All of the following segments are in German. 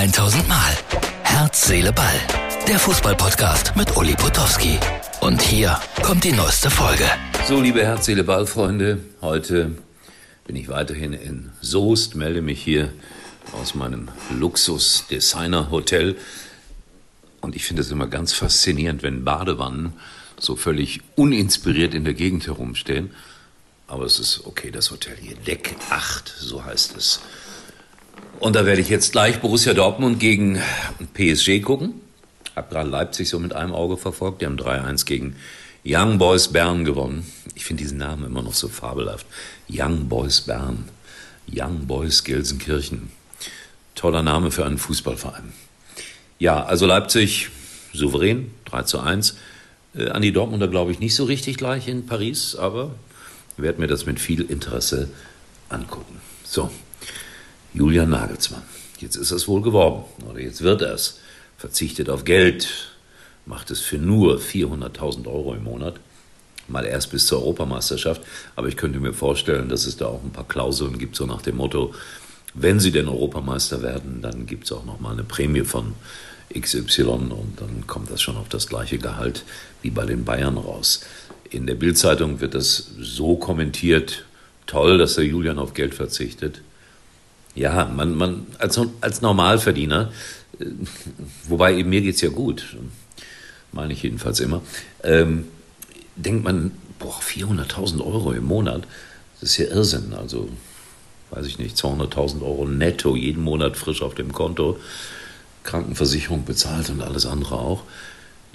1000 Mal. Herz, Seele, Ball. Der Fußballpodcast mit Uli Potowski. Und hier kommt die neueste Folge. So, liebe Herz, Seele, Ball, Freunde. Heute bin ich weiterhin in Soest, melde mich hier aus meinem Luxus-Designer-Hotel. Und ich finde es immer ganz faszinierend, wenn Badewannen so völlig uninspiriert in der Gegend herumstehen. Aber es ist okay, das Hotel hier. Deck 8, so heißt es. Und da werde ich jetzt gleich Borussia Dortmund gegen PSG gucken. Hab gerade Leipzig so mit einem Auge verfolgt. Die haben 3-1 gegen Young Boys Bern gewonnen. Ich finde diesen Namen immer noch so fabelhaft. Young Boys Bern. Young Boys Gelsenkirchen. Toller Name für einen Fußballverein. Ja, also Leipzig souverän, 3 zu 1. Äh, an die Dortmunder glaube ich nicht so richtig gleich in Paris, aber werde mir das mit viel Interesse angucken. So, Julian Nagelsmann. Jetzt ist es wohl geworden, oder jetzt wird er es. Verzichtet auf Geld, macht es für nur 400.000 Euro im Monat. Mal erst bis zur Europameisterschaft. Aber ich könnte mir vorstellen, dass es da auch ein paar Klauseln gibt, so nach dem Motto, wenn sie denn Europameister werden, dann gibt es auch noch mal eine Prämie von XY und dann kommt das schon auf das gleiche Gehalt wie bei den Bayern raus. In der Bildzeitung wird das so kommentiert, toll, dass der Julian auf Geld verzichtet. Ja, man, man als, als Normalverdiener, äh, wobei eben mir geht's ja gut, meine ich jedenfalls immer, ähm, denkt man, boah, 400.000 Euro im Monat, das ist ja Irrsinn. Also, weiß ich nicht, 200.000 Euro netto jeden Monat frisch auf dem Konto, Krankenversicherung bezahlt und alles andere auch,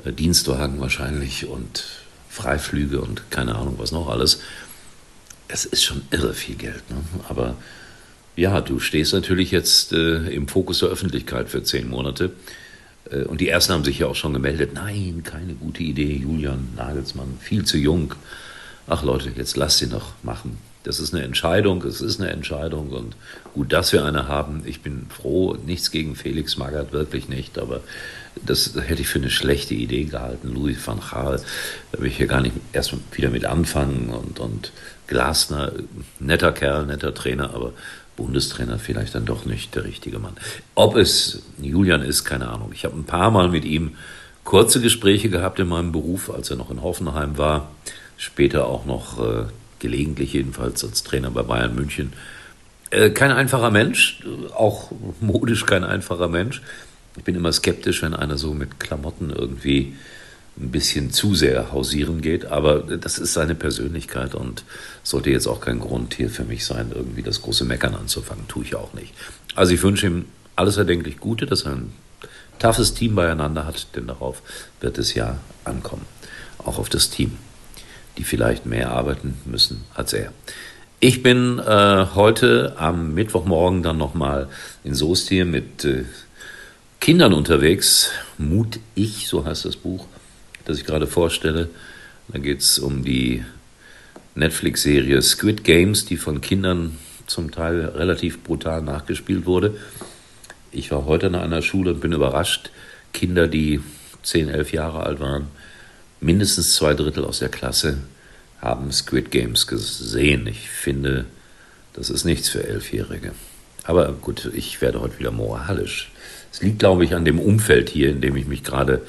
äh, Dienstwagen wahrscheinlich und Freiflüge und keine Ahnung was noch alles. Es ist schon irre viel Geld, ne? aber ja, du stehst natürlich jetzt äh, im Fokus der Öffentlichkeit für zehn Monate. Äh, und die ersten haben sich ja auch schon gemeldet. Nein, keine gute Idee, Julian Nagelsmann, viel zu jung. Ach Leute, jetzt lasst ihn doch machen. Das ist eine Entscheidung, es ist eine Entscheidung und gut, dass wir eine haben. Ich bin froh, nichts gegen Felix Magath, wirklich nicht, aber das hätte ich für eine schlechte Idee gehalten. Louis van Gaal, da will ich hier gar nicht erst wieder mit anfangen und, und Glasner, netter Kerl, netter Trainer, aber Bundestrainer vielleicht dann doch nicht der richtige Mann. Ob es Julian ist, keine Ahnung. Ich habe ein paar Mal mit ihm kurze Gespräche gehabt in meinem Beruf, als er noch in Hoffenheim war, später auch noch äh, gelegentlich jedenfalls als Trainer bei Bayern München. Äh, kein einfacher Mensch, auch modisch kein einfacher Mensch. Ich bin immer skeptisch, wenn einer so mit Klamotten irgendwie ein bisschen zu sehr hausieren geht, aber das ist seine Persönlichkeit und sollte jetzt auch kein Grund hier für mich sein, irgendwie das große Meckern anzufangen. Tue ich auch nicht. Also ich wünsche ihm alles erdenklich Gute, dass er ein toughes Team beieinander hat, denn darauf wird es ja ankommen. Auch auf das Team, die vielleicht mehr arbeiten müssen als er. Ich bin äh, heute am Mittwochmorgen dann nochmal in Soest hier mit äh, Kindern unterwegs. Mut ich, so heißt das Buch das ich gerade vorstelle. Da geht es um die Netflix-Serie Squid Games, die von Kindern zum Teil relativ brutal nachgespielt wurde. Ich war heute an einer Schule und bin überrascht. Kinder, die 10, 11 Jahre alt waren, mindestens zwei Drittel aus der Klasse haben Squid Games gesehen. Ich finde, das ist nichts für Elfjährige. Aber gut, ich werde heute wieder moralisch. Es liegt, glaube ich, an dem Umfeld hier, in dem ich mich gerade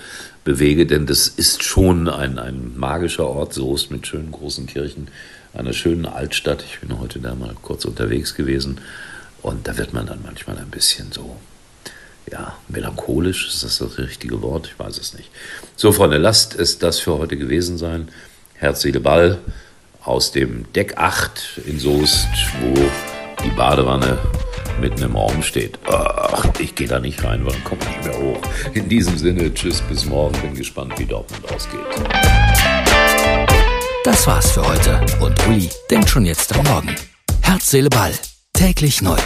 bewege, denn das ist schon ein, ein magischer Ort, Soest mit schönen großen Kirchen, einer schönen Altstadt. Ich bin heute da mal kurz unterwegs gewesen und da wird man dann manchmal ein bisschen so, ja, melancholisch, ist das das richtige Wort? Ich weiß es nicht. So, Freunde, lasst es das für heute gewesen sein. Herz, Seele, Ball aus dem Deck 8 in Soest, wo die Badewanne mitten im Raum steht. Ach, ich gehe da nicht rein, weil dann komme ich nicht mehr hoch. In diesem Sinne, tschüss, bis morgen. Bin gespannt, wie Dortmund ausgeht. Das war's für heute und Uli denkt schon jetzt am Morgen. Herz, Seele, Ball. Täglich neu.